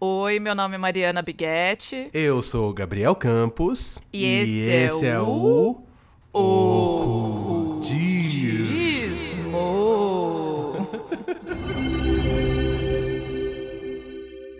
Oi, meu nome é Mariana Biguetti. Eu sou o Gabriel Campos. E esse, é, é o... o... Ocultismo.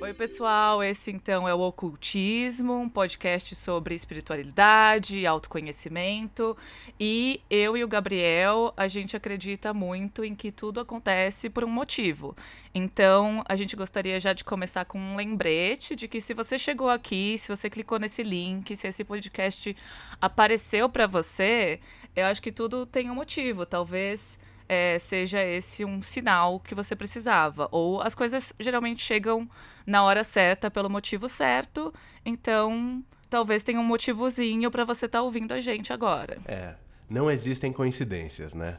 Oi, pessoal. Esse então é o Ocultismo, um podcast sobre espiritualidade, autoconhecimento. E eu e o Gabriel, a gente acredita muito em que tudo acontece por um motivo. Então, a gente gostaria já de começar com um lembrete de que se você chegou aqui, se você clicou nesse link, se esse podcast apareceu para você, eu acho que tudo tem um motivo. Talvez é, seja esse um sinal que você precisava. Ou as coisas geralmente chegam na hora certa, pelo motivo certo. Então, talvez tenha um motivozinho para você estar tá ouvindo a gente agora. É não existem coincidências, né?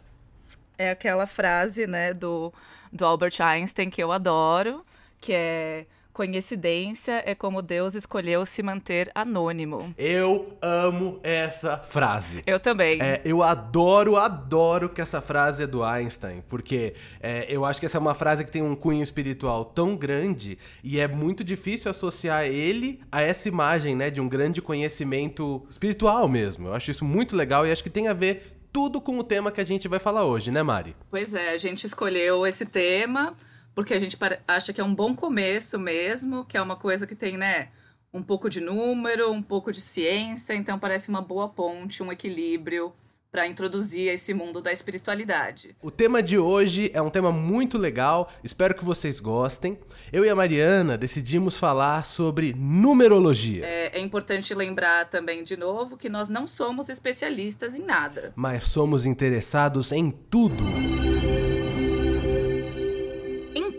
É aquela frase, né, do, do Albert Einstein que eu adoro, que é Coincidência é como Deus escolheu se manter anônimo. Eu amo essa frase. Eu também. É, eu adoro, adoro que essa frase é do Einstein, porque é, eu acho que essa é uma frase que tem um cunho espiritual tão grande e é muito difícil associar ele a essa imagem, né, de um grande conhecimento espiritual mesmo. Eu acho isso muito legal e acho que tem a ver tudo com o tema que a gente vai falar hoje, né, Mari? Pois é, a gente escolheu esse tema porque a gente acha que é um bom começo mesmo, que é uma coisa que tem, né, um pouco de número, um pouco de ciência, então parece uma boa ponte, um equilíbrio para introduzir esse mundo da espiritualidade. O tema de hoje é um tema muito legal, espero que vocês gostem. Eu e a Mariana decidimos falar sobre numerologia. É, é importante lembrar também, de novo, que nós não somos especialistas em nada. Mas somos interessados em tudo.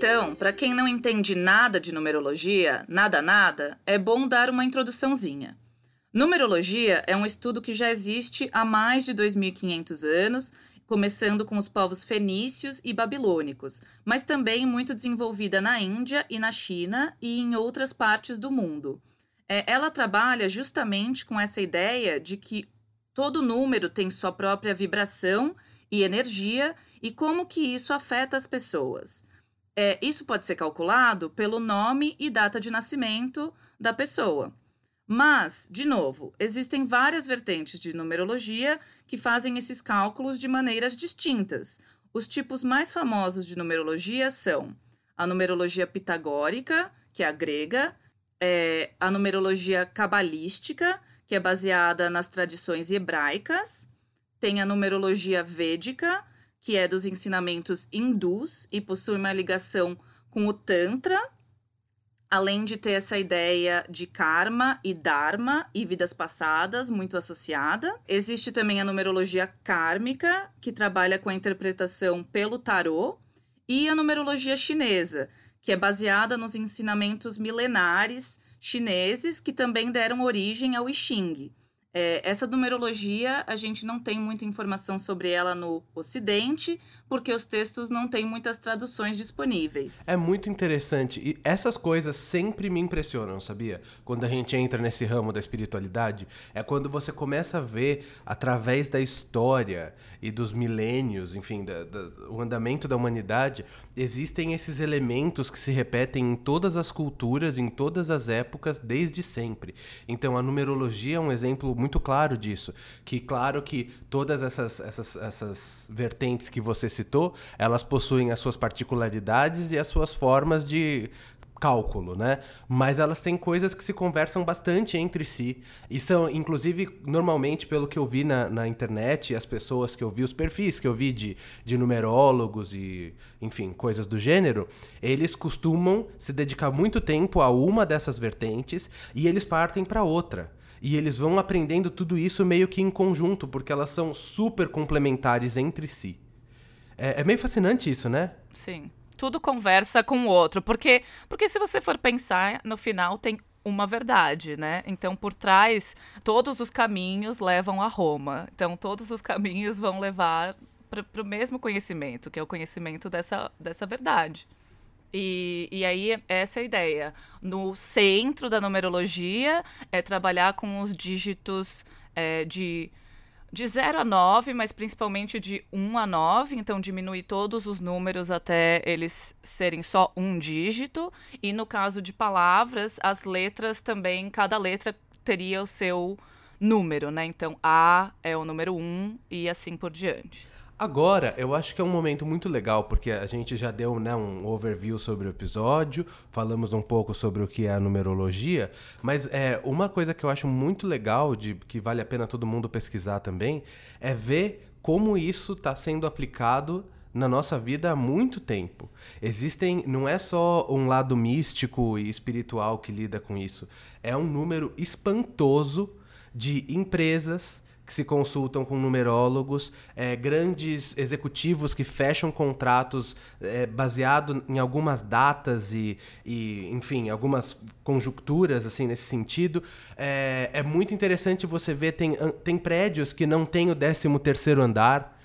Então, para quem não entende nada de numerologia, nada nada, é bom dar uma introduçãozinha. Numerologia é um estudo que já existe há mais de 2500 anos, começando com os povos fenícios e babilônicos, mas também muito desenvolvida na Índia e na China e em outras partes do mundo. É, ela trabalha justamente com essa ideia de que todo número tem sua própria vibração e energia e como que isso afeta as pessoas. É, isso pode ser calculado pelo nome e data de nascimento da pessoa. Mas, de novo, existem várias vertentes de numerologia que fazem esses cálculos de maneiras distintas. Os tipos mais famosos de numerologia são a numerologia pitagórica, que é a grega, é a numerologia cabalística, que é baseada nas tradições hebraicas, tem a numerologia védica, que é dos ensinamentos hindus e possui uma ligação com o Tantra, além de ter essa ideia de karma e dharma e vidas passadas muito associada. Existe também a numerologia kármica, que trabalha com a interpretação pelo tarô, e a numerologia chinesa, que é baseada nos ensinamentos milenares chineses que também deram origem ao I Ching. É, essa numerologia, a gente não tem muita informação sobre ela no Ocidente, porque os textos não têm muitas traduções disponíveis. É muito interessante. E essas coisas sempre me impressionam, sabia? Quando a gente entra nesse ramo da espiritualidade, é quando você começa a ver, através da história e dos milênios, enfim, da, da, o andamento da humanidade, existem esses elementos que se repetem em todas as culturas, em todas as épocas, desde sempre. Então, a numerologia é um exemplo muito claro disso. Que claro que todas essas, essas, essas vertentes que você citou, elas possuem as suas particularidades e as suas formas de cálculo, né? Mas elas têm coisas que se conversam bastante entre si. E são, inclusive, normalmente, pelo que eu vi na, na internet, as pessoas que eu vi, os perfis que eu vi de, de numerólogos e, enfim, coisas do gênero, eles costumam se dedicar muito tempo a uma dessas vertentes e eles partem para outra. E eles vão aprendendo tudo isso meio que em conjunto, porque elas são super complementares entre si. É, é meio fascinante isso, né? Sim. Tudo conversa com o outro. Porque, porque se você for pensar, no final tem uma verdade, né? Então, por trás, todos os caminhos levam a Roma. Então, todos os caminhos vão levar para o mesmo conhecimento, que é o conhecimento dessa, dessa verdade. E, e aí, essa é a ideia. No centro da numerologia é trabalhar com os dígitos é, de de 0 a 9, mas principalmente de 1 a 9, então diminui todos os números até eles serem só um dígito. E no caso de palavras, as letras também, cada letra teria o seu número, né? Então A é o número 1 e assim por diante. Agora, eu acho que é um momento muito legal, porque a gente já deu né, um overview sobre o episódio, falamos um pouco sobre o que é a numerologia, mas é uma coisa que eu acho muito legal, de que vale a pena todo mundo pesquisar também, é ver como isso está sendo aplicado na nossa vida há muito tempo. Existem, não é só um lado místico e espiritual que lida com isso, é um número espantoso de empresas que se consultam com numerólogos, é, grandes executivos que fecham contratos é, baseado em algumas datas e, e, enfim, algumas conjunturas assim nesse sentido. É, é muito interessante você ver tem, tem prédios que não têm o 13 terceiro andar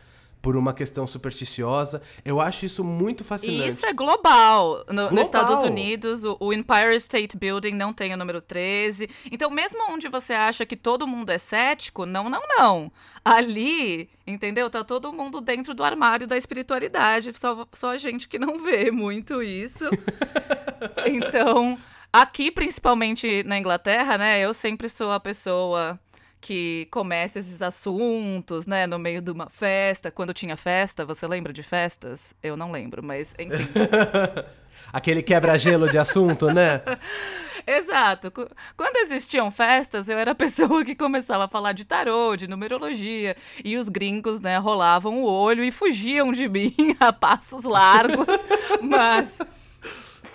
por uma questão supersticiosa. Eu acho isso muito fascinante. E isso é global. No, global. Nos Estados Unidos, o, o, Empire State Building não tem o número 13. Então, mesmo onde você acha que todo mundo é cético, não, não, não. Ali, entendeu? Tá todo mundo dentro do armário da espiritualidade. Só, só a gente que não vê muito isso. então, aqui, principalmente na Inglaterra, né? Eu sempre sou a pessoa que começa esses assuntos, né, no meio de uma festa. Quando tinha festa, você lembra de festas? Eu não lembro, mas enfim. Aquele quebra-gelo de assunto, né? Exato. Quando existiam festas, eu era a pessoa que começava a falar de tarô, de numerologia, e os gringos, né, rolavam o olho e fugiam de mim a passos largos, mas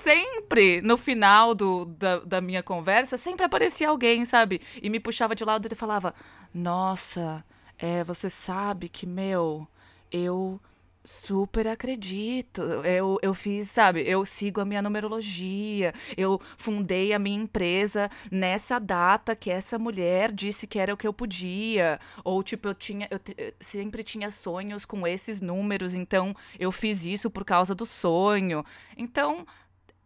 sempre, no final do, da, da minha conversa, sempre aparecia alguém, sabe? E me puxava de lado e falava: Nossa, é, você sabe que, meu, eu super acredito. Eu, eu fiz, sabe, eu sigo a minha numerologia. Eu fundei a minha empresa nessa data que essa mulher disse que era o que eu podia. Ou, tipo, eu tinha. Eu, eu sempre tinha sonhos com esses números, então eu fiz isso por causa do sonho. Então,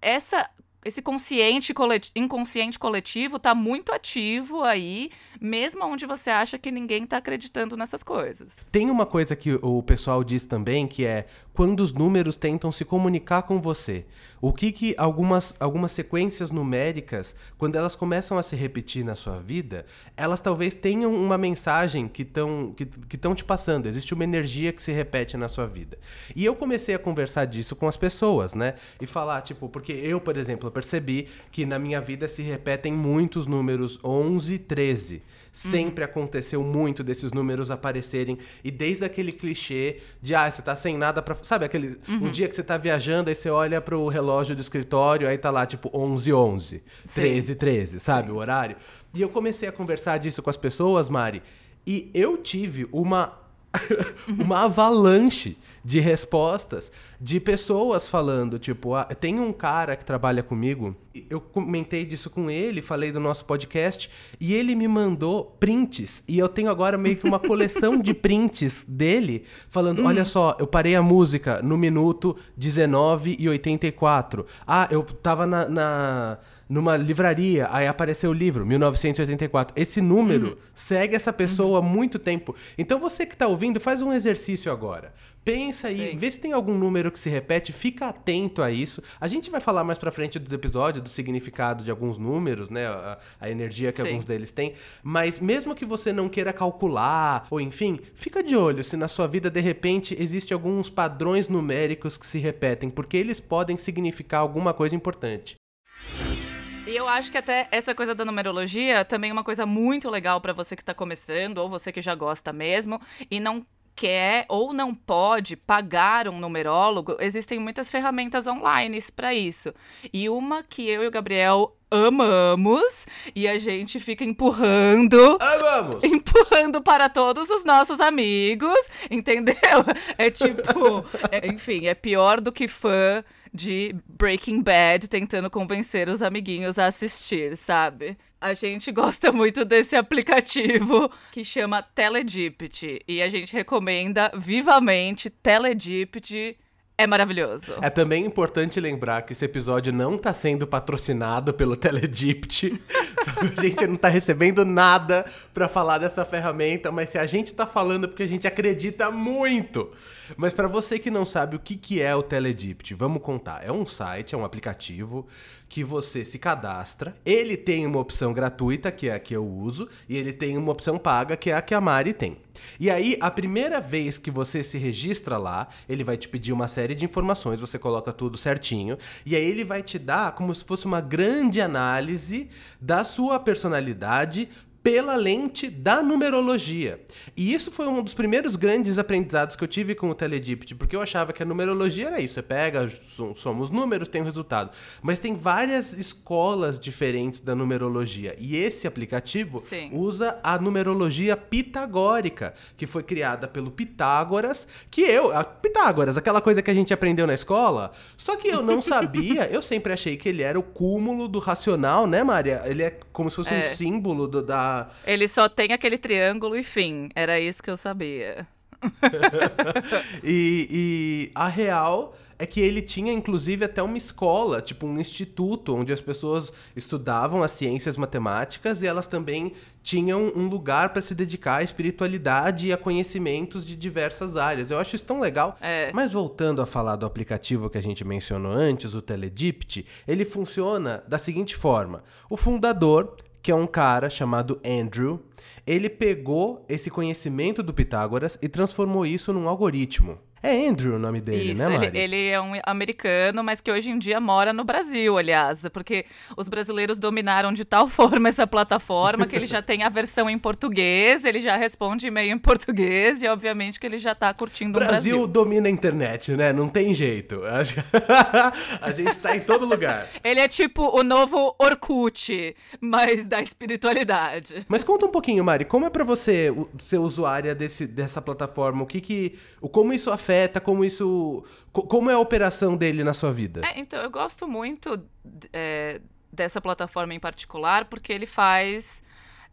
essa esse consciente coletivo, inconsciente coletivo está muito ativo aí, mesmo onde você acha que ninguém está acreditando nessas coisas. Tem uma coisa que o pessoal diz também, que é quando os números tentam se comunicar com você. O que que algumas, algumas sequências numéricas, quando elas começam a se repetir na sua vida, elas talvez tenham uma mensagem que estão que, que te passando. Existe uma energia que se repete na sua vida. E eu comecei a conversar disso com as pessoas, né? E falar, tipo, porque eu, por exemplo, percebi que na minha vida se repetem muitos números 11, 13. Sempre uhum. aconteceu muito desses números aparecerem. E desde aquele clichê de, ah, você tá sem nada pra. Sabe, aquele. Uhum. Um dia que você tá viajando, aí você olha pro relógio do escritório, aí tá lá, tipo, 11, 11, 13, 13, sabe, Sim. o horário. E eu comecei a conversar disso com as pessoas, Mari, e eu tive uma uma avalanche de respostas de pessoas falando, tipo, ah, tem um cara que trabalha comigo, eu comentei disso com ele, falei do nosso podcast, e ele me mandou prints, e eu tenho agora meio que uma coleção de prints dele, falando, hum. olha só, eu parei a música no minuto 19 e 84. Ah, eu tava na, na numa livraria, aí apareceu o livro, 1984. Esse número uhum. segue essa pessoa há uhum. muito tempo. Então você que está ouvindo, faz um exercício agora. Pensa aí, Sim. vê se tem algum número que se repete, fica atento a isso. A gente vai falar mais pra frente do episódio do significado de alguns números, né? A, a energia que Sim. alguns deles têm. Mas mesmo que você não queira calcular, ou enfim, fica de olho se na sua vida de repente existe alguns padrões numéricos que se repetem, porque eles podem significar alguma coisa importante. E eu acho que até essa coisa da numerologia também é uma coisa muito legal para você que está começando ou você que já gosta mesmo e não quer ou não pode pagar um numerólogo, existem muitas ferramentas online para isso. E uma que eu e o Gabriel amamos e a gente fica empurrando. Amamos! Empurrando para todos os nossos amigos, entendeu? É tipo, é, enfim, é pior do que fã de Breaking Bad tentando convencer os amiguinhos a assistir, sabe? A gente gosta muito desse aplicativo que chama Teledipt e a gente recomenda vivamente Teledipt é maravilhoso. É também importante lembrar que esse episódio não tá sendo patrocinado pelo Teledipt. a gente não tá recebendo nada para falar dessa ferramenta, mas se a gente tá falando é porque a gente acredita muito. Mas para você que não sabe o que, que é o Teledipt, vamos contar. É um site, é um aplicativo que você se cadastra. Ele tem uma opção gratuita, que é a que eu uso, e ele tem uma opção paga, que é a que a Mari tem. E aí, a primeira vez que você se registra lá, ele vai te pedir uma série de informações, você coloca tudo certinho, e aí ele vai te dar como se fosse uma grande análise da sua personalidade pela lente da numerologia. E isso foi um dos primeiros grandes aprendizados que eu tive com o Teledipt, porque eu achava que a numerologia era isso, você pega, somos números, tem o um resultado. Mas tem várias escolas diferentes da numerologia, e esse aplicativo Sim. usa a numerologia pitagórica, que foi criada pelo Pitágoras, que eu, Pitágoras, aquela coisa que a gente aprendeu na escola, só que eu não sabia, eu sempre achei que ele era o cúmulo do racional, né, Maria? Ele é como se fosse é. um símbolo do, da ele só tem aquele triângulo e fim. Era isso que eu sabia. e, e a real é que ele tinha inclusive até uma escola, tipo um instituto, onde as pessoas estudavam as ciências matemáticas e elas também tinham um lugar para se dedicar à espiritualidade e a conhecimentos de diversas áreas. Eu acho isso tão legal. É. Mas voltando a falar do aplicativo que a gente mencionou antes, o Teledipt, ele funciona da seguinte forma: o fundador que é um cara chamado Andrew. Ele pegou esse conhecimento do Pitágoras e transformou isso num algoritmo. É Andrew o nome dele, Isso, né, Mari? Ele, ele é um americano, mas que hoje em dia mora no Brasil, aliás. Porque os brasileiros dominaram de tal forma essa plataforma que ele já tem a versão em português, ele já responde e-mail em português e, obviamente, que ele já tá curtindo Brasil o Brasil. Brasil domina a internet, né? Não tem jeito. a gente tá em todo lugar. Ele é tipo o novo Orkut, mas da espiritualidade. Mas conta um pouquinho, Mari, como é para você ser usuária desse, dessa plataforma? O que que... Como isso afeta afeta, como isso. Como é a operação dele na sua vida? É, então, eu gosto muito é, dessa plataforma em particular, porque ele faz.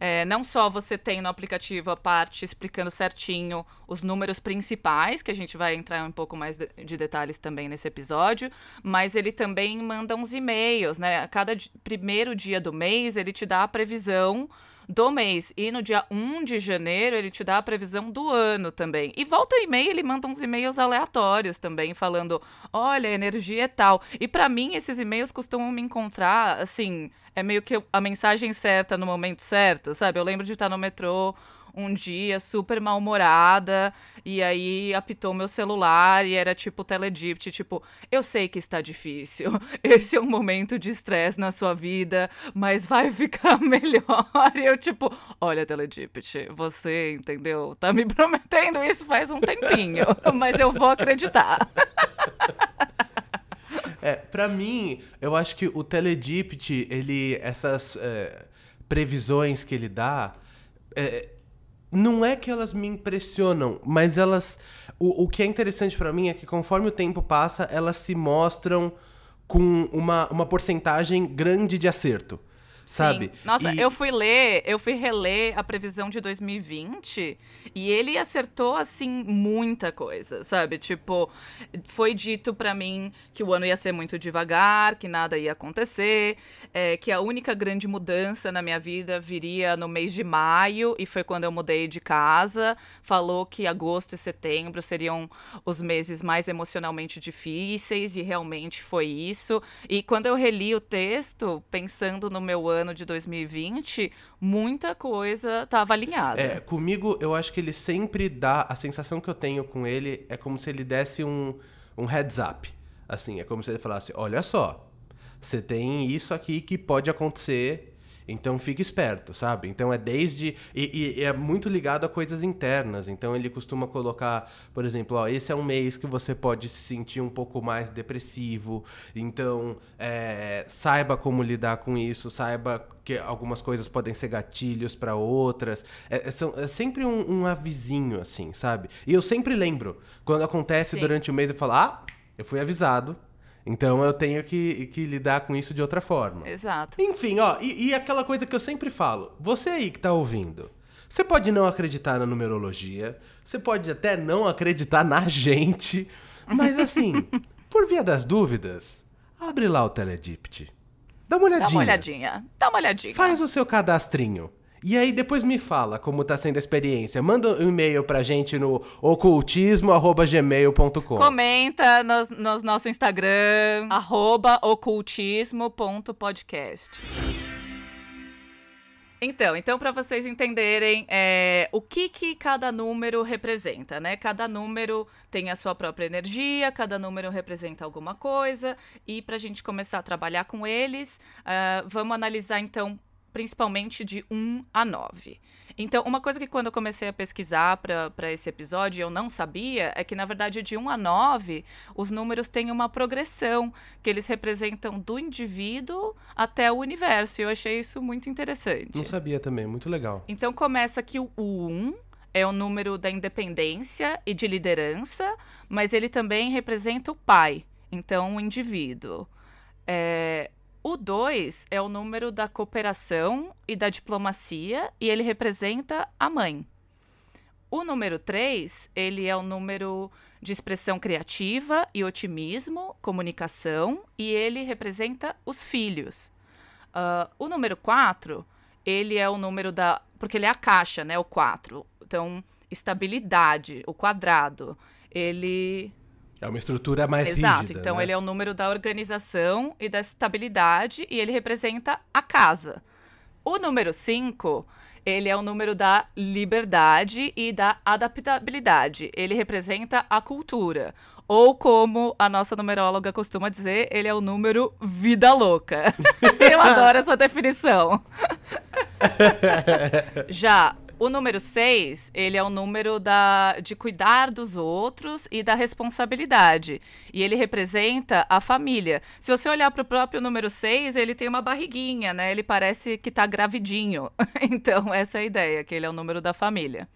É, não só você tem no aplicativo a parte explicando certinho os números principais, que a gente vai entrar um pouco mais de, de detalhes também nesse episódio, mas ele também manda uns e-mails, né? A cada primeiro dia do mês ele te dá a previsão do mês. E no dia 1 de janeiro ele te dá a previsão do ano também. E volta e meia ele manda uns e-mails aleatórios também, falando: olha, a energia é tal. E para mim, esses e-mails costumam me encontrar, assim, é meio que a mensagem certa no momento certo, sabe? Eu lembro de estar no metrô um dia super mal-humorada e aí apitou meu celular e era tipo Teledipt, tipo, eu sei que está difícil. Esse é um momento de estresse na sua vida, mas vai ficar melhor. E eu tipo, olha Teledipt, você, entendeu? Tá me prometendo isso faz um tempinho, mas eu vou acreditar. É, pra mim, eu acho que o Teledipt, ele, essas é, previsões que ele dá, é, não é que elas me impressionam, mas elas. O, o que é interessante para mim é que conforme o tempo passa, elas se mostram com uma, uma porcentagem grande de acerto sabe? Sim. Nossa, e... eu fui ler, eu fui reler a previsão de 2020 e ele acertou assim muita coisa, sabe? Tipo, foi dito para mim que o ano ia ser muito devagar, que nada ia acontecer, é, que a única grande mudança na minha vida viria no mês de maio e foi quando eu mudei de casa. Falou que agosto e setembro seriam os meses mais emocionalmente difíceis e realmente foi isso. E quando eu reli o texto, pensando no meu ano ano de 2020, muita coisa estava alinhada. É, comigo, eu acho que ele sempre dá. A sensação que eu tenho com ele é como se ele desse um, um heads up. Assim, é como se ele falasse: olha só, você tem isso aqui que pode acontecer então fique esperto, sabe? Então é desde. E, e, é muito ligado a coisas internas. Então ele costuma colocar, por exemplo, ó, esse é um mês que você pode se sentir um pouco mais depressivo. Então é, saiba como lidar com isso, saiba que algumas coisas podem ser gatilhos para outras. É, é, são, é sempre um, um, avisinho, assim, sabe? E eu sempre lembro. Quando acontece Sim. durante o mês, eu falo, ah, eu fui avisado então eu tenho que, que lidar com isso de outra forma. Exato. Enfim, ó, e, e aquela coisa que eu sempre falo: você aí que tá ouvindo, você pode não acreditar na numerologia, você pode até não acreditar na gente, Mas assim, por via das dúvidas, abre lá o Teledipt. Dá uma olhadinha. Dá uma olhadinha. Dá uma olhadinha. Faz o seu cadastrinho. E aí depois me fala como tá sendo a experiência. Manda um e-mail pra gente no ocultismo@gmail.com. Comenta no, no nosso Instagram, ocultismo.podcast. Então, então para vocês entenderem é, o que, que cada número representa, né? Cada número tem a sua própria energia, cada número representa alguma coisa, e para a gente começar a trabalhar com eles, uh, vamos analisar então principalmente de 1 a 9. Então, uma coisa que quando eu comecei a pesquisar para esse episódio eu não sabia é que, na verdade, de 1 a 9, os números têm uma progressão, que eles representam do indivíduo até o universo. E eu achei isso muito interessante. Não sabia também, muito legal. Então, começa que o 1 é o número da independência e de liderança, mas ele também representa o pai, então o indivíduo. É, o 2 é o número da cooperação e da diplomacia e ele representa a mãe. O número 3, ele é o número de expressão criativa e otimismo, comunicação, e ele representa os filhos. Uh, o número 4, ele é o número da. Porque ele é a caixa, né? O 4. Então, estabilidade, o quadrado. Ele é uma estrutura mais Exato. rígida. Então né? ele é o número da organização e da estabilidade e ele representa a casa. O número 5, ele é o número da liberdade e da adaptabilidade. Ele representa a cultura. Ou como a nossa numeróloga costuma dizer, ele é o número vida louca. Eu adoro essa definição. Já o número 6, ele é o número da, de cuidar dos outros e da responsabilidade. E ele representa a família. Se você olhar para o próprio número 6, ele tem uma barriguinha, né? Ele parece que está gravidinho. então, essa é a ideia, que ele é o número da família.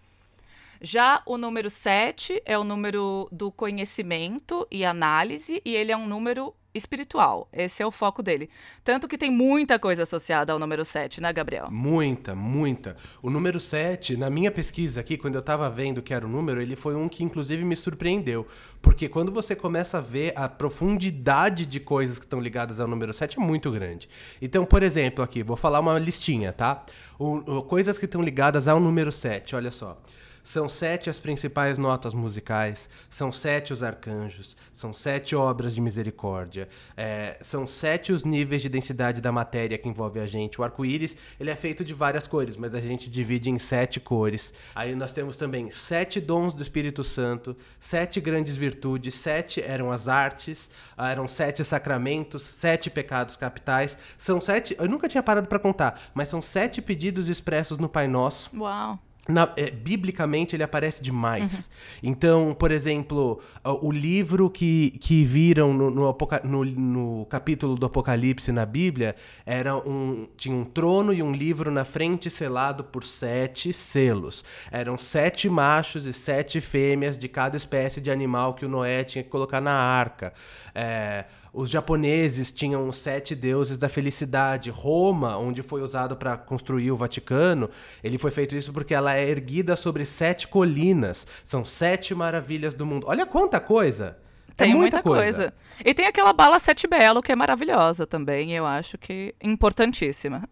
Já o número 7 é o número do conhecimento e análise, e ele é um número espiritual. Esse é o foco dele. Tanto que tem muita coisa associada ao número 7, né, Gabriel? Muita, muita. O número 7, na minha pesquisa aqui, quando eu tava vendo que era o número, ele foi um que inclusive me surpreendeu. Porque quando você começa a ver a profundidade de coisas que estão ligadas ao número 7 é muito grande. Então, por exemplo, aqui, vou falar uma listinha, tá? O, o, coisas que estão ligadas ao número 7, olha só. São sete as principais notas musicais, são sete os arcanjos, são sete obras de misericórdia, é, são sete os níveis de densidade da matéria que envolve a gente. O arco-íris ele é feito de várias cores, mas a gente divide em sete cores. Aí nós temos também sete dons do Espírito Santo, sete grandes virtudes, sete eram as artes, eram sete sacramentos, sete pecados capitais. São sete. Eu nunca tinha parado para contar, mas são sete pedidos expressos no Pai Nosso. Uau! Na, é, biblicamente ele aparece demais. Uhum. Então, por exemplo, o livro que, que viram no, no, no, no, capítulo do Apocalipse na Bíblia era um, tinha um trono e um livro na frente selado por sete selos. Eram sete machos e sete fêmeas de cada espécie de animal que o Noé tinha que colocar na arca. É, os japoneses tinham os sete deuses da felicidade. Roma, onde foi usado para construir o Vaticano, ele foi feito isso porque ela é erguida sobre sete colinas. São sete maravilhas do mundo. Olha quanta coisa! É tem é muita, muita coisa. coisa. E tem aquela bala Sete Belo, que é maravilhosa também, eu acho que importantíssima.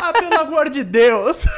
Ah, pelo amor de Deus!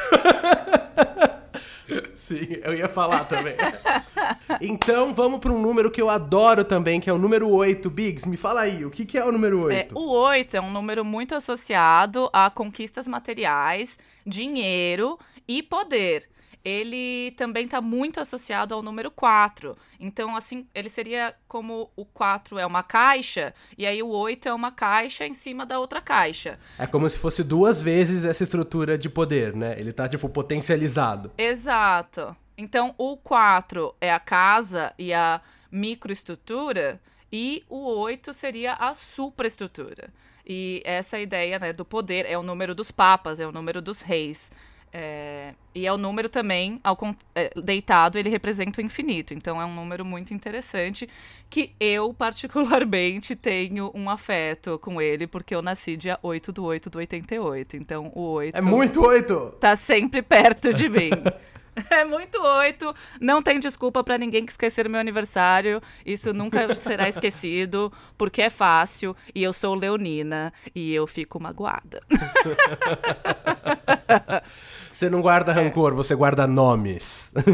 Sim, eu ia falar também. então vamos para um número que eu adoro também, que é o número 8. Biggs, me fala aí, o que, que é o número 8? É, o 8 é um número muito associado a conquistas materiais, dinheiro e poder ele também está muito associado ao número 4. Então, assim, ele seria como o 4 é uma caixa, e aí o 8 é uma caixa em cima da outra caixa. É como se fosse duas vezes essa estrutura de poder, né? Ele está tipo, potencializado. Exato. Então, o 4 é a casa e a microestrutura, e o 8 seria a superestrutura. E essa ideia né, do poder é o número dos papas, é o número dos reis. É, e é o número também, ao, é, deitado, ele representa o infinito. Então é um número muito interessante que eu, particularmente, tenho um afeto com ele, porque eu nasci dia 8 do 8 do 88. Então o 8. É muito 8! Tá sempre perto de mim. É muito oito. Não tem desculpa para ninguém que esquecer meu aniversário. Isso nunca será esquecido, porque é fácil e eu sou leonina e eu fico magoada. Você não guarda rancor, é. você guarda nomes.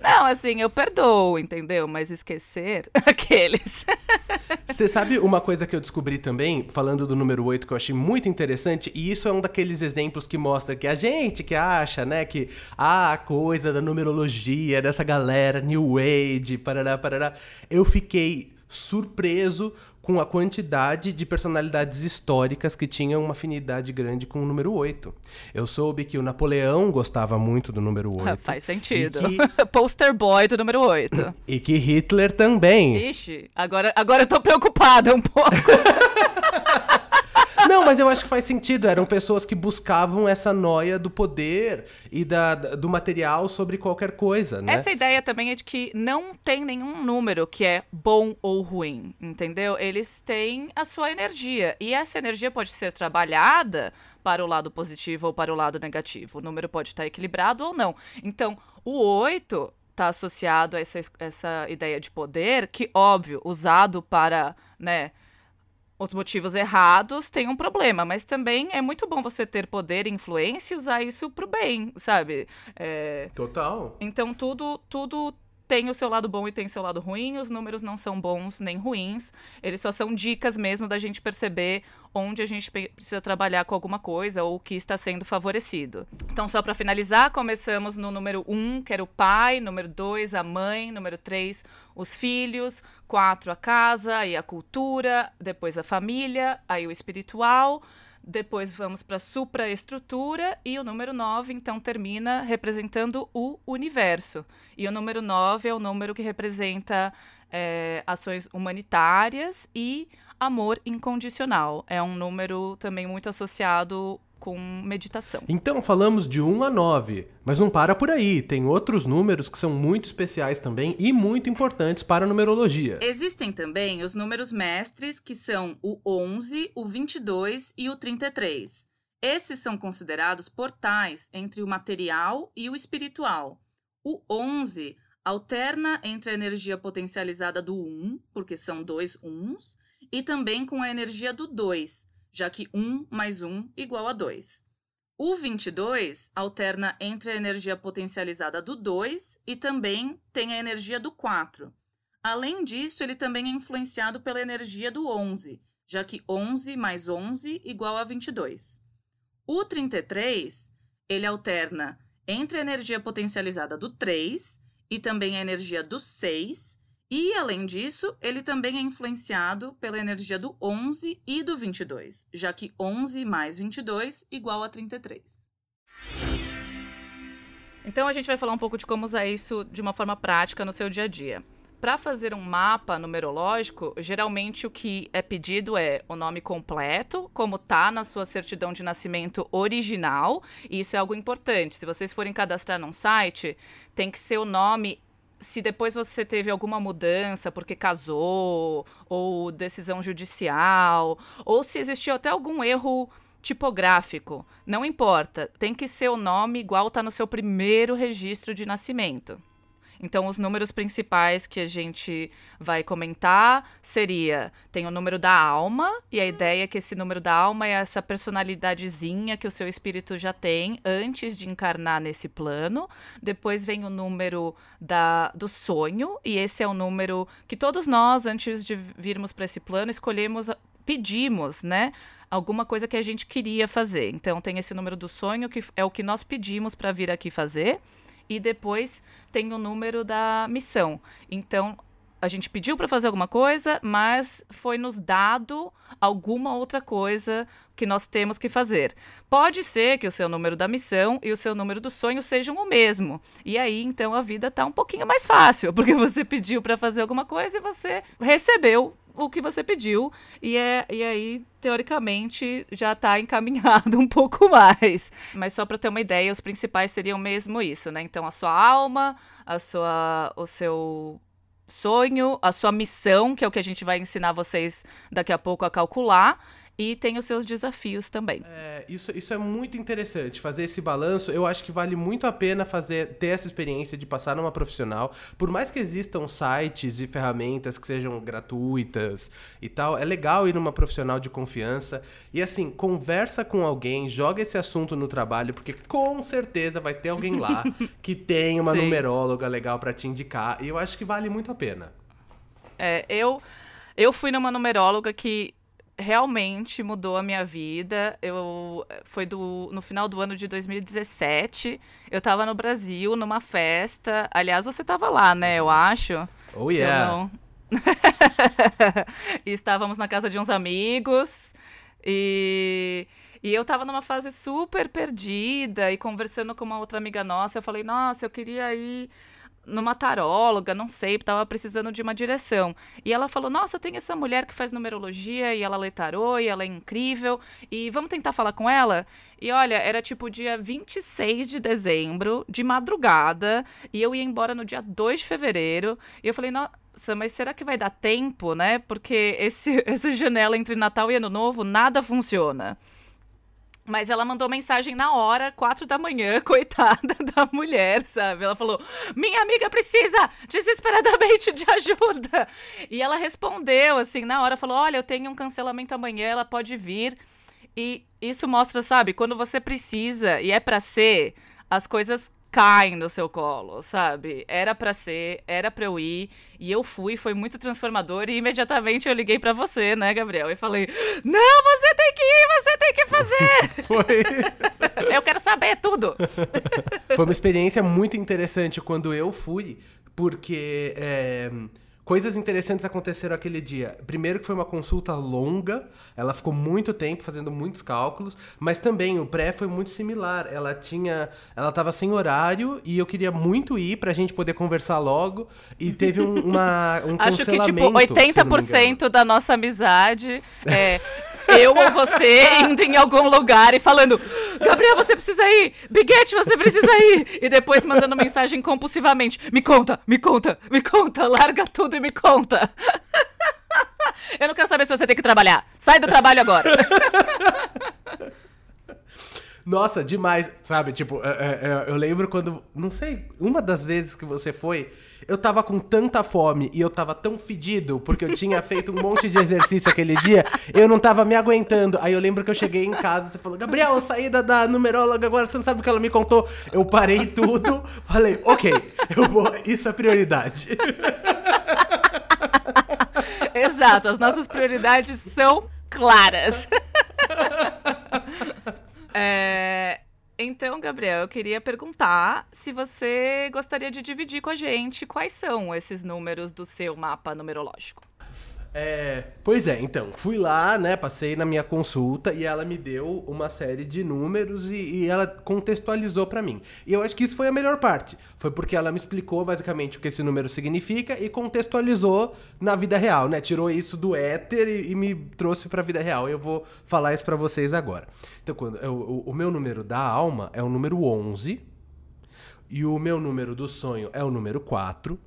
Não, assim, eu perdoo, entendeu? Mas esquecer aqueles. Você sabe uma coisa que eu descobri também, falando do número 8, que eu achei muito interessante, e isso é um daqueles exemplos que mostra que a gente que acha, né, que ah, a coisa da numerologia, dessa galera, New Age, parará, parará. Eu fiquei surpreso com a quantidade de personalidades históricas que tinham uma afinidade grande com o número 8. Eu soube que o Napoleão gostava muito do número 8. Faz sentido. Que... Poster boy do número 8. E que Hitler também. Ixi, agora, agora eu tô preocupada um pouco. Não, mas eu acho que faz sentido. Eram pessoas que buscavam essa noia do poder e da, do material sobre qualquer coisa, né? Essa ideia também é de que não tem nenhum número que é bom ou ruim, entendeu? Eles têm a sua energia. E essa energia pode ser trabalhada para o lado positivo ou para o lado negativo. O número pode estar equilibrado ou não. Então, o 8 está associado a essa, essa ideia de poder, que, óbvio, usado para, né, os motivos errados tem um problema, mas também é muito bom você ter poder e influência e usar isso pro bem, sabe? É... Total. Então tudo, tudo tem o seu lado bom e tem o seu lado ruim. Os números não são bons nem ruins. Eles só são dicas mesmo da gente perceber onde a gente precisa trabalhar com alguma coisa ou o que está sendo favorecido. Então, só para finalizar, começamos no número 1, um, que era o pai, número 2, a mãe, número 3, os filhos, 4, a casa e a cultura, depois a família, aí o espiritual. Depois vamos para a supraestrutura e o número 9, então, termina representando o universo. E o número 9 é o número que representa é, ações humanitárias e amor incondicional. É um número também muito associado com meditação. Então falamos de 1 a 9, mas não para por aí. Tem outros números que são muito especiais também e muito importantes para a numerologia. Existem também os números mestres, que são o 11, o 22 e o 33. Esses são considerados portais entre o material e o espiritual. O 11 alterna entre a energia potencializada do 1, porque são dois uns, e também com a energia do 2, já que 1 mais 1 igual a 2. O 22 alterna entre a energia potencializada do 2 e também tem a energia do 4. Além disso, ele também é influenciado pela energia do 11, já que 11 mais 11 igual a 22. O 33, ele alterna entre a energia potencializada do 3 e também a energia do 6 e, além disso, ele também é influenciado pela energia do 11 e do 22, já que 11 mais 22 igual a 33. Então, a gente vai falar um pouco de como usar isso de uma forma prática no seu dia a dia. Para fazer um mapa numerológico, geralmente o que é pedido é o nome completo, como tá na sua certidão de nascimento original, e isso é algo importante. Se vocês forem cadastrar num site, tem que ser o nome se depois você teve alguma mudança porque casou, ou decisão judicial, ou se existiu até algum erro tipográfico, não importa, tem que ser o nome igual está no seu primeiro registro de nascimento. Então, os números principais que a gente vai comentar seria: tem o número da alma, e a ideia é que esse número da alma é essa personalidadezinha que o seu espírito já tem antes de encarnar nesse plano. Depois vem o número da, do sonho, e esse é o número que todos nós, antes de virmos para esse plano, escolhemos, pedimos, né? alguma coisa que a gente queria fazer. Então tem esse número do sonho que é o que nós pedimos para vir aqui fazer e depois tem o número da missão. Então, a gente pediu para fazer alguma coisa, mas foi nos dado alguma outra coisa que nós temos que fazer. Pode ser que o seu número da missão e o seu número do sonho sejam o mesmo. E aí, então, a vida está um pouquinho mais fácil, porque você pediu para fazer alguma coisa e você recebeu o que você pediu, e, é, e aí, teoricamente, já está encaminhado um pouco mais. Mas só para ter uma ideia, os principais seriam mesmo isso, né? Então, a sua alma, a sua, o seu sonho, a sua missão, que é o que a gente vai ensinar vocês daqui a pouco a calcular, e tem os seus desafios também. É, isso, isso é muito interessante, fazer esse balanço. Eu acho que vale muito a pena fazer ter essa experiência de passar numa profissional. Por mais que existam sites e ferramentas que sejam gratuitas e tal, é legal ir numa profissional de confiança. E assim, conversa com alguém, joga esse assunto no trabalho, porque com certeza vai ter alguém lá que tem uma Sim. numeróloga legal para te indicar. E eu acho que vale muito a pena. É, eu, eu fui numa numeróloga que realmente mudou a minha vida. Eu foi do no final do ano de 2017. Eu tava no Brasil numa festa. Aliás, você tava lá, né? Eu acho. Oh yeah. e estávamos na casa de uns amigos e e eu tava numa fase super perdida e conversando com uma outra amiga nossa, eu falei: "Nossa, eu queria ir numa taróloga, não sei, tava precisando de uma direção. E ela falou: Nossa, tem essa mulher que faz numerologia e ela lê tarô e ela é incrível. E vamos tentar falar com ela? E olha, era tipo dia 26 de dezembro, de madrugada, e eu ia embora no dia 2 de fevereiro. E eu falei: Nossa, mas será que vai dar tempo, né? Porque esse, essa janela entre Natal e Ano Novo, nada funciona. Mas ela mandou mensagem na hora, quatro da manhã, coitada da mulher, sabe? Ela falou: Minha amiga precisa desesperadamente de ajuda. E ela respondeu, assim, na hora, falou: Olha, eu tenho um cancelamento amanhã, ela pode vir. E isso mostra, sabe, quando você precisa e é para ser, as coisas caem no seu colo, sabe? Era para ser, era para eu ir, e eu fui, foi muito transformador e imediatamente eu liguei para você, né, Gabriel, e falei: "Não, você tem que ir, você tem que fazer". foi. eu quero saber tudo. foi uma experiência muito interessante quando eu fui, porque é Coisas interessantes aconteceram aquele dia. Primeiro que foi uma consulta longa, ela ficou muito tempo fazendo muitos cálculos, mas também o pré foi muito similar. Ela tinha, ela tava sem horário e eu queria muito ir pra gente poder conversar logo e teve um, uma um Acho que tipo 80% da nossa amizade é eu ou você indo em algum lugar e falando: Gabriel, você precisa ir! Biguete, você precisa ir! E depois mandando mensagem compulsivamente: Me conta, me conta, me conta, larga tudo e me conta. Eu não quero saber se você tem que trabalhar. Sai do trabalho agora. Nossa, demais, sabe? Tipo, é, é, é, eu lembro quando. Não sei, uma das vezes que você foi, eu tava com tanta fome e eu tava tão fedido, porque eu tinha feito um monte de exercício aquele dia, eu não tava me aguentando. Aí eu lembro que eu cheguei em casa, você falou, Gabriel, eu saí da, da numeróloga agora, você não sabe o que ela me contou. Eu parei tudo, falei, ok, eu vou. Isso é prioridade. Exato, as nossas prioridades são claras. É, então, Gabriel, eu queria perguntar se você gostaria de dividir com a gente quais são esses números do seu mapa numerológico. É, pois é, então, fui lá, né, passei na minha consulta e ela me deu uma série de números e, e ela contextualizou para mim. E eu acho que isso foi a melhor parte. Foi porque ela me explicou basicamente o que esse número significa e contextualizou na vida real, né? Tirou isso do éter e, e me trouxe pra vida real. Eu vou falar isso para vocês agora. Então, quando, eu, o, o meu número da alma é o número 11 e o meu número do sonho é o número 4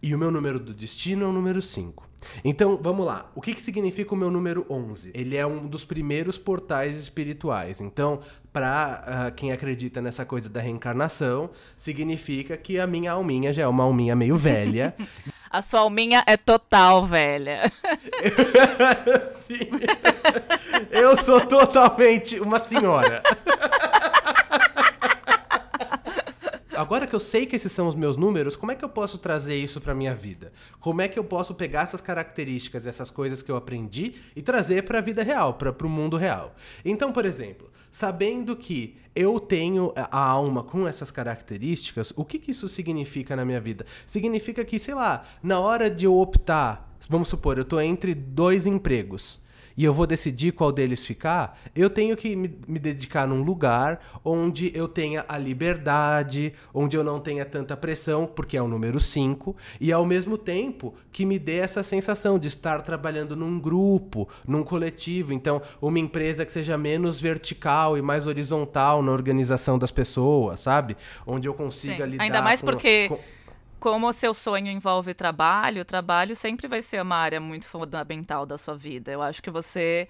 e o meu número do destino é o número 5. Então, vamos lá. O que, que significa o meu número 11? Ele é um dos primeiros portais espirituais. Então, para uh, ah, quem acredita nessa coisa da reencarnação, significa que a minha alminha já é uma alminha meio velha. a sua alminha é total velha. Sim. Eu sou totalmente uma senhora. agora que eu sei que esses são os meus números, como é que eu posso trazer isso para minha vida? Como é que eu posso pegar essas características, essas coisas que eu aprendi e trazer para a vida real, para o mundo real? Então, por exemplo, sabendo que eu tenho a alma com essas características, o que, que isso significa na minha vida? Significa que, sei lá, na hora de eu optar, vamos supor, eu tô entre dois empregos e eu vou decidir qual deles ficar, eu tenho que me, me, dedicar num lugar onde eu tenha a liberdade, onde eu não tenha tanta pressão, porque é o número 5, e ao mesmo tempo que me dê essa sensação de estar trabalhando num grupo, num coletivo. Então, uma empresa que seja menos vertical e mais horizontal na organização das pessoas, sabe? Onde eu consiga Sim. lidar. Ainda mais com, porque. Com como o seu sonho envolve trabalho, o trabalho sempre vai ser uma área muito fundamental da sua vida. Eu acho que você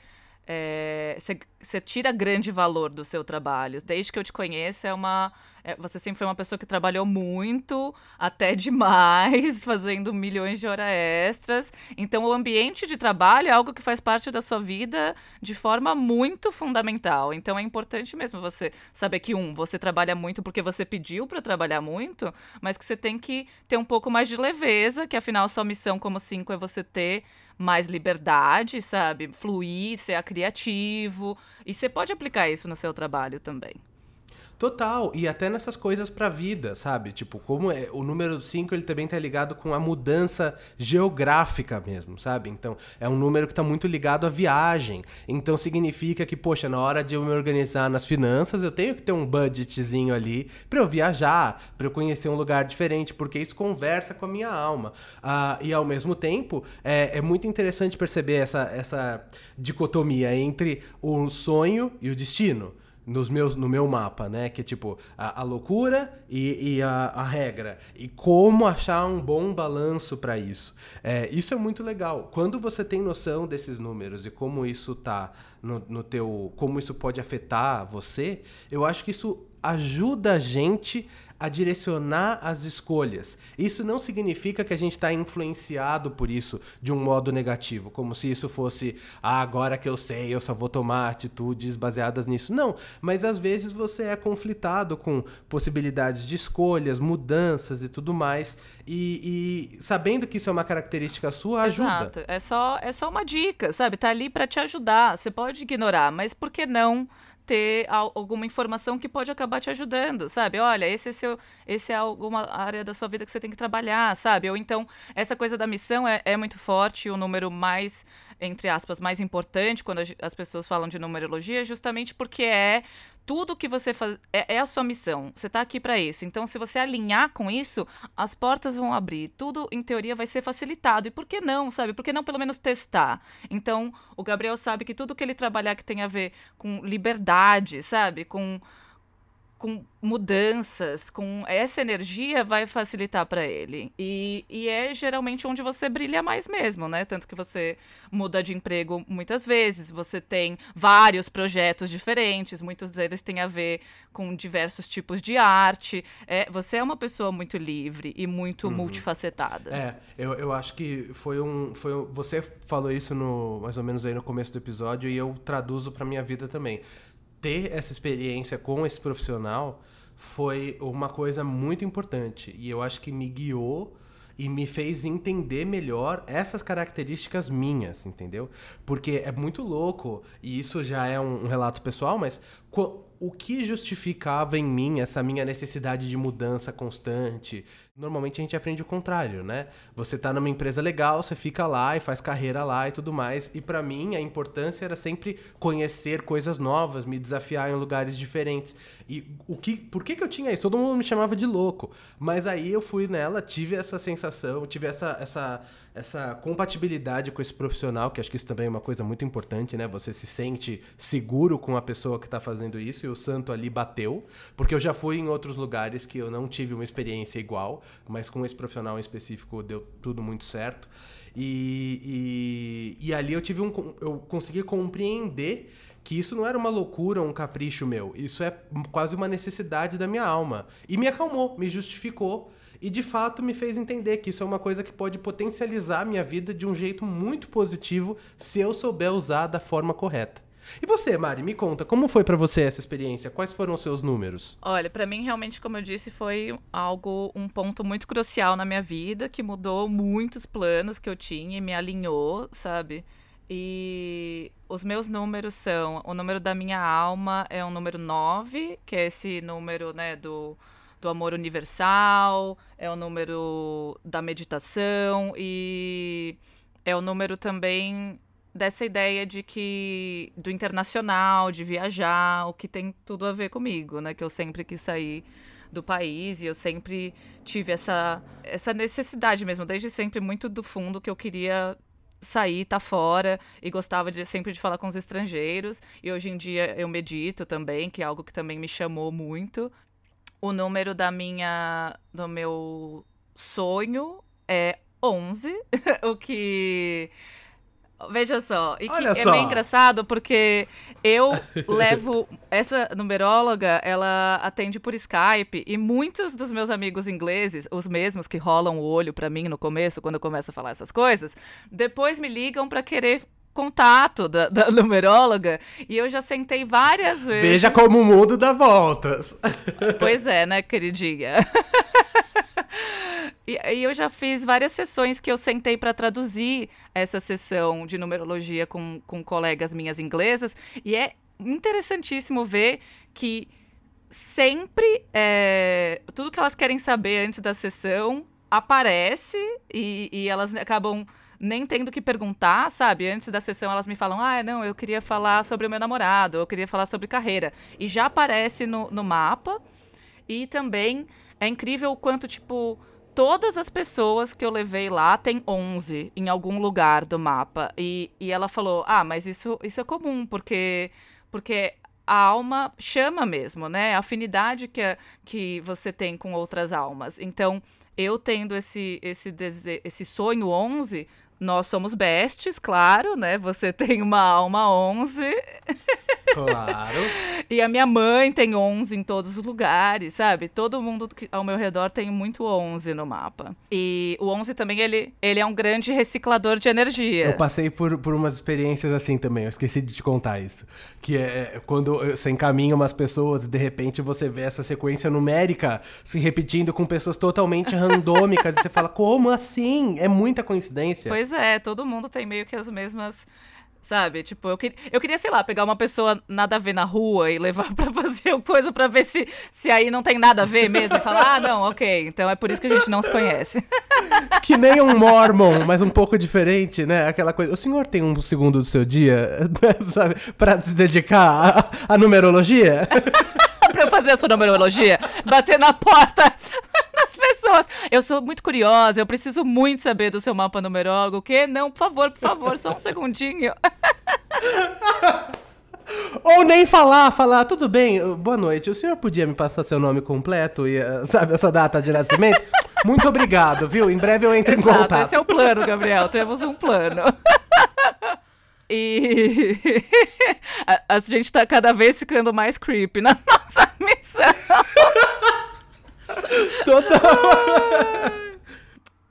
você é, tira grande valor do seu trabalho. Desde que eu te conheço, é uma. É, você sempre foi uma pessoa que trabalhou muito, até demais, fazendo milhões de horas extras. Então, o ambiente de trabalho é algo que faz parte da sua vida de forma muito fundamental. Então, é importante mesmo você saber que, um, você trabalha muito porque você pediu para trabalhar muito, mas que você tem que ter um pouco mais de leveza, que afinal, sua missão como cinco é você ter mais liberdade, sabe? Fluir, ser criativo. E você pode aplicar isso no seu trabalho também. Total, e até nessas coisas pra vida, sabe? Tipo, como é, o número 5 ele também tá ligado com a mudança geográfica mesmo, sabe? Então, é um número que tá muito ligado à viagem. Então significa que, poxa, na hora de eu me organizar nas finanças, eu tenho que ter um budgetzinho ali para eu viajar, para eu conhecer um lugar diferente, porque isso conversa com a minha alma. Ah, e ao mesmo tempo, é, é muito interessante perceber essa, essa dicotomia entre o sonho e o destino nos meus, no meu mapa, né? Que é tipo a, a loucura e, e a, a, regra. E como achar um bom balanço para isso. É, isso é muito legal. Quando você tem noção desses números e como isso tá no, no teu. como isso pode afetar você, eu acho que isso ajuda a gente a direcionar as escolhas. Isso não significa que a gente está influenciado por isso de um modo negativo, como se isso fosse, ah, agora que eu sei, eu só vou tomar atitudes baseadas nisso. Não, mas às vezes você é conflitado com possibilidades de escolhas, mudanças e tudo mais, e, e sabendo que isso é uma característica sua, ajuda. Exato. É só, é só uma dica, sabe? Tá ali para te ajudar. Você pode ignorar, mas por que não? Ter alguma informação que pode acabar te ajudando, sabe? Olha, esse é seu, esse é alguma área da sua vida que você tem que trabalhar, sabe? Ou então essa coisa da missão é, é muito forte, o número mais entre aspas, mais importante quando as pessoas falam de numerologia, justamente porque é tudo que você faz. É, é a sua missão. Você está aqui para isso. Então, se você alinhar com isso, as portas vão abrir. Tudo, em teoria, vai ser facilitado. E por que não, sabe? Por que não pelo menos testar? Então, o Gabriel sabe que tudo que ele trabalhar que tem a ver com liberdade, sabe? Com com mudanças, com essa energia vai facilitar para ele. E, e é geralmente onde você brilha mais mesmo, né? Tanto que você muda de emprego muitas vezes, você tem vários projetos diferentes, muitos deles têm a ver com diversos tipos de arte. É, você é uma pessoa muito livre e muito uhum. multifacetada. É, eu, eu acho que foi um, foi um. Você falou isso no mais ou menos aí no começo do episódio e eu traduzo para minha vida também ter essa experiência com esse profissional foi uma coisa muito importante. E eu acho que me guiou e me fez entender melhor essas características minhas, entendeu? Porque é muito louco, e isso já é um, um relato pessoal, mas o que justificava em mim essa minha necessidade de mudança constante? Normalmente a gente aprende o contrário, né? Você tá numa empresa legal, você fica lá e faz carreira lá e tudo mais. E para mim a importância era sempre conhecer coisas novas, me desafiar em lugares diferentes. E o que, por que que eu tinha isso? Todo mundo me chamava de louco. Mas aí eu fui nela, tive essa sensação, tive essa essa essa compatibilidade com esse profissional, que acho que isso também é uma coisa muito importante, né? Você se sente seguro com a pessoa que está fazendo isso e o santo ali bateu, porque eu já fui em outros lugares que eu não tive uma experiência igual, mas com esse profissional em específico deu tudo muito certo. E, e, e ali eu tive um. Eu consegui compreender que isso não era uma loucura, um capricho meu. Isso é quase uma necessidade da minha alma. E me acalmou, me justificou e de fato me fez entender que isso é uma coisa que pode potencializar a minha vida de um jeito muito positivo se eu souber usar da forma correta. E você, Mari, me conta, como foi para você essa experiência? Quais foram os seus números? Olha, para mim realmente, como eu disse, foi algo um ponto muito crucial na minha vida, que mudou muitos planos que eu tinha e me alinhou, sabe? E os meus números são, o número da minha alma é o número 9, que é esse número, né, do do amor universal, é o número da meditação e é o número também dessa ideia de que do internacional, de viajar, o que tem tudo a ver comigo, né? Que eu sempre quis sair do país e eu sempre tive essa essa necessidade mesmo, desde sempre muito do fundo que eu queria sair, tá fora e gostava de sempre de falar com os estrangeiros. E hoje em dia eu medito também, que é algo que também me chamou muito o número da minha do meu sonho é 11, o que Veja só, e Olha é só. bem engraçado porque eu levo essa numeróloga, ela atende por Skype e muitos dos meus amigos ingleses, os mesmos que rolam o olho para mim no começo quando eu começo a falar essas coisas, depois me ligam para querer contato da, da, numeróloga e eu já sentei várias vezes. Veja como o mundo dá voltas. Pois é, né, queridinha? E, e, eu já fiz várias sessões que eu sentei para traduzir essa sessão de numerologia com, com colegas minhas inglesas, e é interessantíssimo ver que sempre é, tudo que elas querem saber antes da sessão aparece e, e elas acabam nem tendo que perguntar, sabe? Antes da sessão elas me falam: ah, não, eu queria falar sobre o meu namorado, eu queria falar sobre carreira. E já aparece no, no mapa. E também é incrível o quanto, tipo, todas as pessoas que eu levei lá tem 11 em algum lugar do mapa. E, e ela falou: ah, mas isso, isso é comum, porque. Porque a alma chama mesmo, né? A afinidade que, que você tem com outras almas. Então, eu tendo esse, esse, esse sonho 11, nós somos bestes, claro, né? Você tem uma alma 11. Claro. e a minha mãe tem 11 em todos os lugares, sabe? Todo mundo ao meu redor tem muito 11 no mapa. E o 11 também, ele, ele é um grande reciclador de energia. Eu passei por, por umas experiências assim também, eu esqueci de te contar isso. Que é quando você encaminha umas pessoas e de repente você vê essa sequência numérica se repetindo com pessoas totalmente randômicas e você fala, como assim? É muita coincidência. Pois é, todo mundo tem meio que as mesmas. Sabe? Tipo, eu, que, eu queria, sei lá, pegar uma pessoa nada a ver na rua e levar pra fazer coisa pra ver se, se aí não tem nada a ver mesmo. E falar, ah, não, ok, então é por isso que a gente não se conhece. Que nem um mormon, mas um pouco diferente, né? Aquela coisa. O senhor tem um segundo do seu dia, sabe? Pra se dedicar à numerologia? pra eu fazer a sua numerologia? Bater na porta pessoas. Eu sou muito curiosa, eu preciso muito saber do seu mapa numerólogo. O quê? Não, por favor, por favor, só um segundinho. Ou nem falar, falar, tudo bem, boa noite, o senhor podia me passar seu nome completo e, eh, sabe, a sua data de nascimento? Muito obrigado, viu? Em breve eu entro Exato, em contato. Esse é o plano, Gabriel, temos um plano. E a, a, gente tá cada vez ficando mais creepy na nossa missão. Total.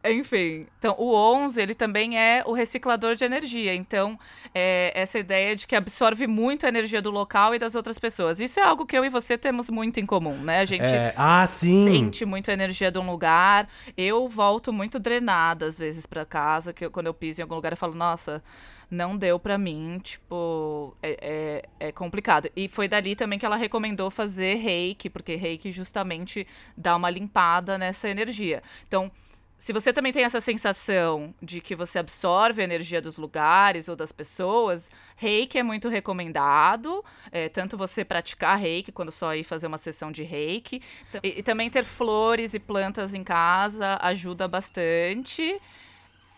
Enfim, então o 11 ele também é o reciclador de energia. Então, é essa ideia de que absorve muito a energia do local e das outras pessoas. Isso é algo que eu e você temos muito em comum, né? A gente é... ah, sente muito a energia de um lugar. Eu volto muito drenada às vezes para casa, que eu, quando eu piso em algum lugar eu falo, nossa, não deu para mim, tipo, é, é, é, complicado. E foi dali também que ela recomendou fazer reiki, porque reiki justamente dá uma limpada nessa energia. Então, se você também tem essa sensação de que você absorve a energia dos lugares ou das pessoas, reiki é muito recomendado. É, tanto você praticar reiki, quando só ir fazer uma sessão de reiki. E, e também ter flores e plantas em casa ajuda bastante.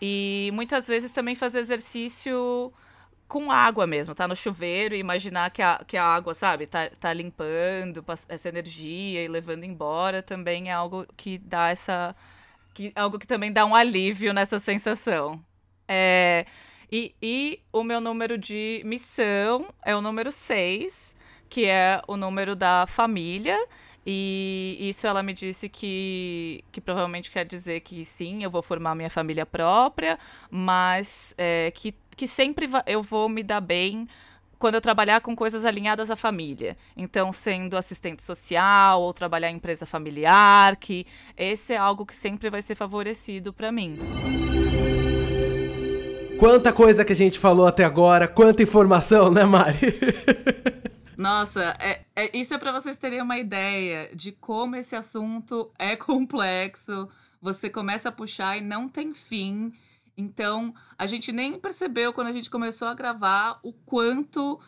E muitas vezes também fazer exercício com água mesmo, tá no chuveiro e imaginar que a, que a água, sabe, tá, tá limpando essa energia e levando embora também é algo que dá essa que algo que também dá um alívio nessa sensação. É, e, e o meu número de missão é o número 6, que é o número da família. E isso ela me disse que, que provavelmente quer dizer que sim, eu vou formar minha família própria, mas é, que, que sempre eu vou me dar bem quando eu trabalhar com coisas alinhadas à família. Então, sendo assistente social ou trabalhar em empresa familiar, que esse é algo que sempre vai ser favorecido para mim. Quanta coisa que a gente falou até agora, quanta informação, né, Mari? Nossa, é, é, isso é para vocês terem uma ideia de como esse assunto é complexo. Você começa a puxar e não tem fim. Então, a gente nem percebeu quando a gente começou a gravar o quanto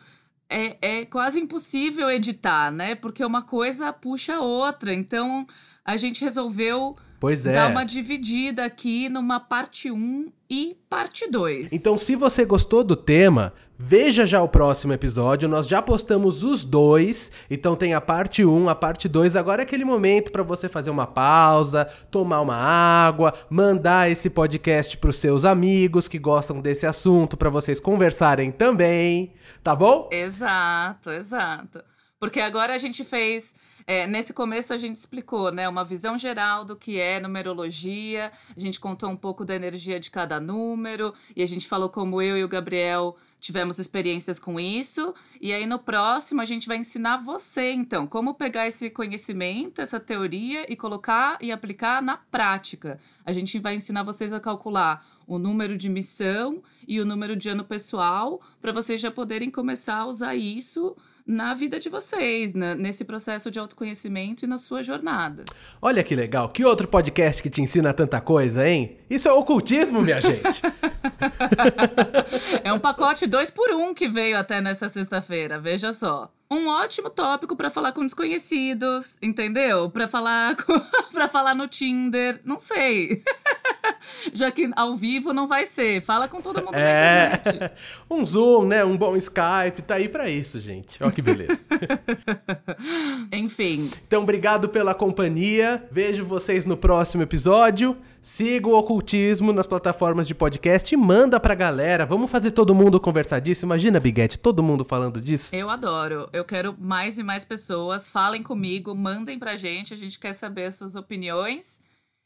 é, é quase impossível editar, né? Porque uma coisa puxa a outra. Então, a gente resolveu Pois é. dar uma dividida aqui numa parte 1 e parte 2. Então, se você gostou do tema, veja já o próximo episódio. Nós já postamos os dois. Então tem a parte 1, a parte 2. Agora é aquele momento para você fazer uma pausa, tomar uma água, mandar esse podcast para os seus amigos que gostam desse assunto para vocês conversarem também, tá bom? Exato, exato. Porque agora a gente fez é, nesse começo a gente explicou, né, uma visão geral do que é numerologia, a gente contou um pouco da energia de cada número, e a gente falou como eu e o Gabriel tivemos experiências com isso. E aí no próximo a gente vai ensinar você, então, como pegar esse conhecimento, essa teoria e colocar e aplicar na prática. A gente vai ensinar vocês a calcular o número de missão e o número de ano pessoal para vocês já poderem começar a usar isso na vida de vocês, na, nesse processo de autoconhecimento e na sua jornada. Olha que legal. Que outro podcast que te ensina tanta coisa, hein? Isso é ocultismo, minha gente. é um pacote dois por um que veio até nessa sexta-feira, veja só um ótimo tópico para falar com desconhecidos, entendeu? Para falar para falar no Tinder, não sei. Já que ao vivo não vai ser, fala com todo mundo é... na internet. um Zoom, né? Um bom Skype, tá aí para isso, gente. Olha que beleza. Enfim. Então, obrigado pela companhia. Vejo vocês no próximo episódio. Siga o ocultismo nas plataformas de podcast e manda pra galera. Vamos fazer todo mundo conversar disso. Imagina, Biguete, todo mundo falando disso. Eu adoro. Eu quero mais e mais pessoas. Falem comigo, mandem pra gente. A gente quer saber as suas opiniões.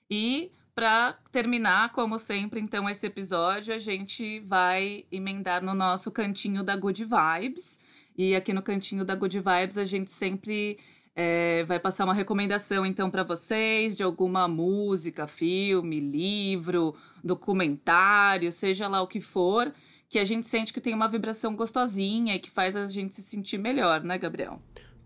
E para terminar, como sempre, então, esse episódio, a gente vai emendar no nosso cantinho da Good Vibes. E aqui no cantinho da Good Vibes, a gente sempre é, vai passar uma recomendação então para vocês de alguma música, filme, livro, documentário, seja lá o que for, que a gente sente que tem uma vibração gostosinha e que faz a gente se sentir melhor, né, Gabriel?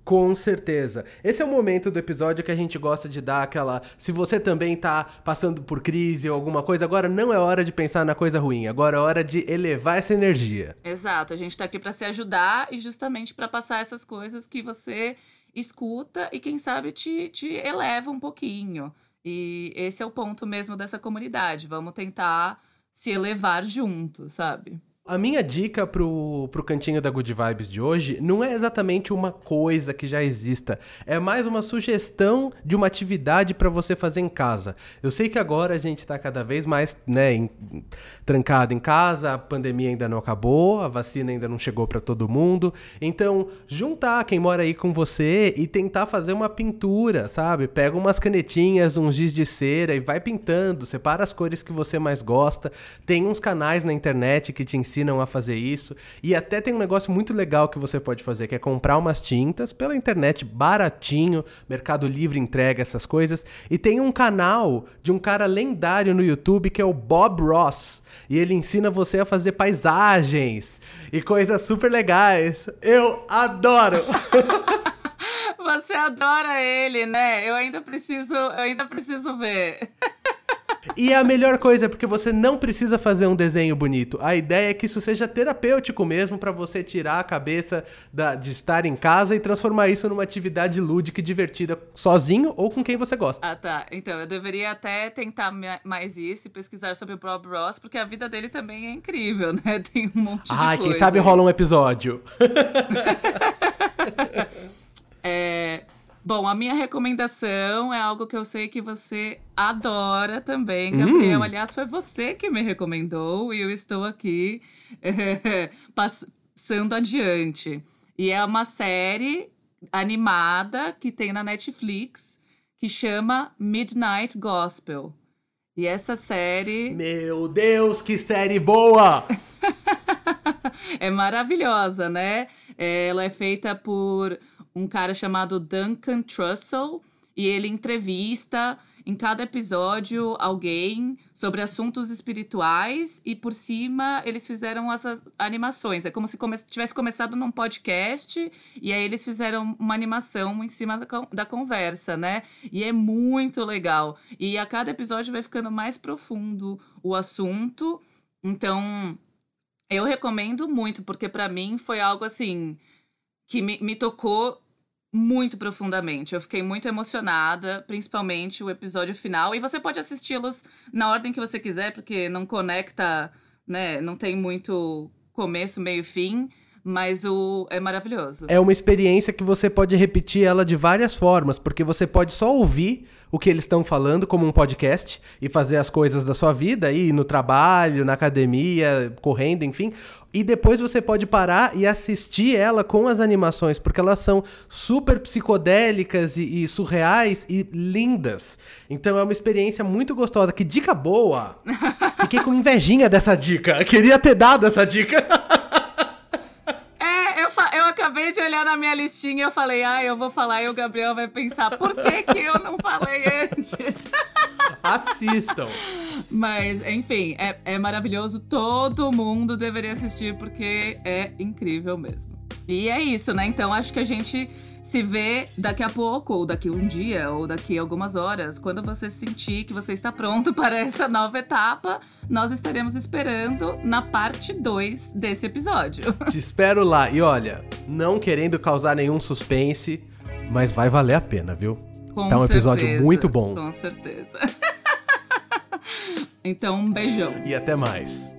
Com certeza. Esse é o momento do episódio que a gente gosta de dar aquela. Se você também tá passando por crise ou alguma coisa, agora não é hora de pensar na coisa ruim, agora é hora de elevar essa energia. Exato, a gente tá aqui para se ajudar e justamente para passar essas coisas que você escuta e quem sabe te, te eleva um pouquinho. E esse é o ponto mesmo dessa comunidade. Vamos tentar se elevar juntos, sabe? A minha dica pro, pro cantinho da Good Vibes de hoje não é exatamente uma coisa que já exista, é mais uma sugestão de uma atividade para você fazer em casa. Eu sei que agora a gente está cada vez mais né, em, trancado em casa, a pandemia ainda não acabou, a vacina ainda não chegou para todo mundo, então juntar quem mora aí com você e tentar fazer uma pintura, sabe? Pega umas canetinhas, uns giz de cera e vai pintando, separa as cores que você mais gosta. Tem uns canais na internet que te ensinam ensinam a fazer isso. E até tem um negócio muito legal que você pode fazer, que é comprar umas tintas pela internet baratinho, Mercado Livre entrega essas coisas. E tem um canal de um cara lendário no YouTube que é o Bob Ross. E ele ensina você a fazer paisagens e coisas super legais. Eu adoro! Você adora ele, né? Eu ainda preciso, eu ainda preciso ver. E é a melhor coisa, porque você não precisa fazer um desenho bonito. A ideia é que isso seja terapêutico mesmo, para você tirar a cabeça da, de estar em casa e transformar isso numa atividade lúdica e divertida, sozinho ou com quem você gosta. Ah, tá. Então, eu deveria até tentar mais isso e pesquisar sobre o Bob Ross, porque a vida dele também é incrível, né? Tem um monte de ah, coisa. Ah, quem sabe rola um episódio. Bom, a minha recomendação é algo que eu sei que você adora também, Gabriel. Hum. Aliás, foi você que me recomendou e eu estou aqui é, passando adiante. E é uma série animada que tem na Netflix que chama Midnight Gospel. E essa série. Meu Deus, que série boa! é maravilhosa, né? Ela é feita por um cara chamado Duncan Trussell e ele entrevista em cada episódio alguém sobre assuntos espirituais e por cima eles fizeram essas animações. É como se come tivesse começado num podcast e aí eles fizeram uma animação em cima da, da conversa, né? E é muito legal. E a cada episódio vai ficando mais profundo o assunto. Então, eu recomendo muito porque para mim foi algo assim que me, me tocou muito profundamente. Eu fiquei muito emocionada, principalmente o episódio final. E você pode assisti-los na ordem que você quiser, porque não conecta, né? Não tem muito começo, meio e fim. Mas o é maravilhoso. É uma experiência que você pode repetir ela de várias formas, porque você pode só ouvir o que eles estão falando como um podcast e fazer as coisas da sua vida aí no trabalho, na academia, correndo, enfim. E depois você pode parar e assistir ela com as animações, porque elas são super psicodélicas e, e surreais e lindas. Então é uma experiência muito gostosa. Que dica boa! Fiquei com invejinha dessa dica. Queria ter dado essa dica. Acabei de olhar na minha listinha e eu falei, ah, eu vou falar e o Gabriel vai pensar, por que, que eu não falei antes? Assistam! Mas, enfim, é, é maravilhoso. Todo mundo deveria assistir porque é incrível mesmo. E é isso, né? Então acho que a gente se vê daqui a pouco, ou daqui um dia, ou daqui algumas horas, quando você sentir que você está pronto para essa nova etapa, nós estaremos esperando na parte 2 desse episódio. Te espero lá. E olha, não querendo causar nenhum suspense, mas vai valer a pena, viu? Com tá um certeza, episódio muito bom. Com certeza. então, um beijão. E até mais.